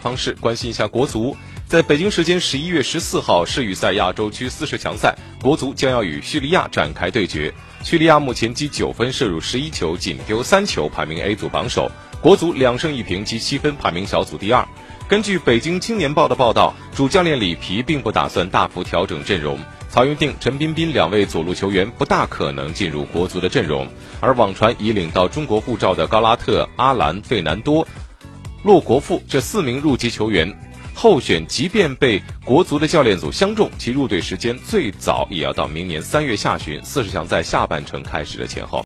方式关心一下国足，在北京时间十一月十四号世预赛亚洲区四十强赛，国足将要与叙利亚展开对决。叙利亚目前积九分，射入十一球，仅丢三球，排名 A 组榜首。国足两胜一平，积七分，排名小组第二。根据北京青年报的报道，主教练里皮并不打算大幅调整阵容，曹云定、陈彬彬两位左路球员不大可能进入国足的阵容，而网传已领到中国护照的高拉特、阿兰、费南多。骆国富这四名入籍球员候选，即便被国足的教练组相中，其入队时间最早也要到明年三月下旬，四十强在下半程开始的前后。